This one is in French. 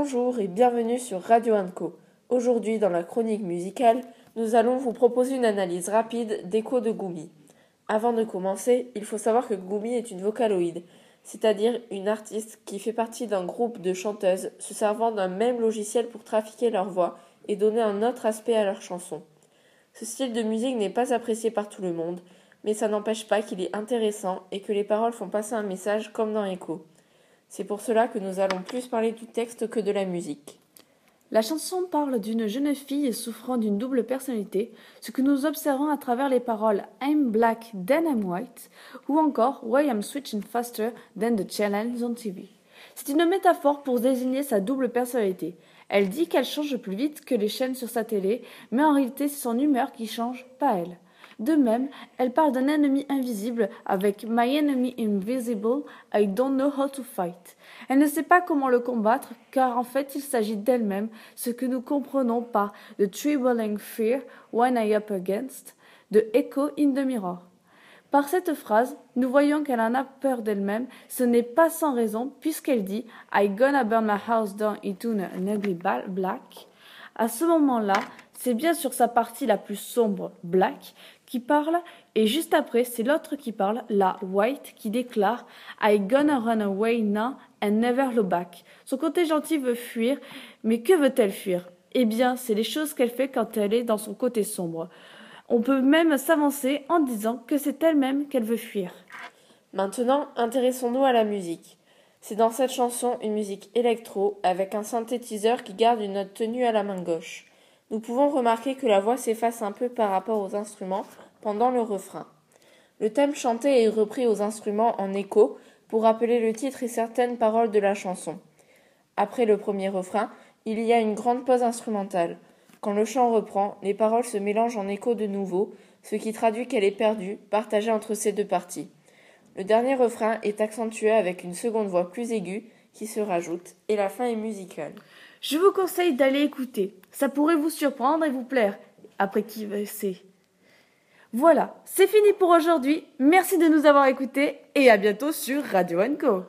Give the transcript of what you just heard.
Bonjour et bienvenue sur Radio Anco. Aujourd'hui, dans la chronique musicale, nous allons vous proposer une analyse rapide d'écho de Gumi. Avant de commencer, il faut savoir que Gumi est une vocaloïde, c'est-à-dire une artiste qui fait partie d'un groupe de chanteuses se servant d'un même logiciel pour trafiquer leur voix et donner un autre aspect à leurs chansons. Ce style de musique n'est pas apprécié par tout le monde, mais ça n'empêche pas qu'il est intéressant et que les paroles font passer un message comme dans Echo. C'est pour cela que nous allons plus parler du texte que de la musique. La chanson parle d'une jeune fille souffrant d'une double personnalité, ce que nous observons à travers les paroles I'm black, then I'm white, ou encore Why I'm switching faster than the challenge on TV. C'est une métaphore pour désigner sa double personnalité. Elle dit qu'elle change plus vite que les chaînes sur sa télé, mais en réalité c'est son humeur qui change, pas elle. De même, elle parle d'un ennemi invisible avec My enemy invisible, I don't know how to fight. Elle ne sait pas comment le combattre car en fait il s'agit d'elle-même, ce que nous comprenons par The Trembling Fear When I Up Against de Echo in the Mirror. Par cette phrase, nous voyons qu'elle en a peur d'elle-même, ce n'est pas sans raison puisqu'elle dit I gonna burn my house down into an ugly black. À ce moment-là, c'est bien sur sa partie la plus sombre, Black, qui parle, et juste après, c'est l'autre qui parle, la White, qui déclare I gonna run away now and never look back. Son côté gentil veut fuir, mais que veut-elle fuir? Eh bien, c'est les choses qu'elle fait quand elle est dans son côté sombre. On peut même s'avancer en disant que c'est elle-même qu'elle veut fuir. Maintenant, intéressons-nous à la musique. C'est dans cette chanson une musique électro avec un synthétiseur qui garde une note tenue à la main gauche nous pouvons remarquer que la voix s'efface un peu par rapport aux instruments pendant le refrain. Le thème chanté est repris aux instruments en écho pour rappeler le titre et certaines paroles de la chanson. Après le premier refrain, il y a une grande pause instrumentale. Quand le chant reprend, les paroles se mélangent en écho de nouveau, ce qui traduit qu'elle est perdue, partagée entre ces deux parties. Le dernier refrain est accentué avec une seconde voix plus aiguë qui se rajoute, et la fin est musicale. Je vous conseille d'aller écouter. Ça pourrait vous surprendre et vous plaire. Après qui c'est. Voilà, c'est fini pour aujourd'hui. Merci de nous avoir écoutés et à bientôt sur Radio Co.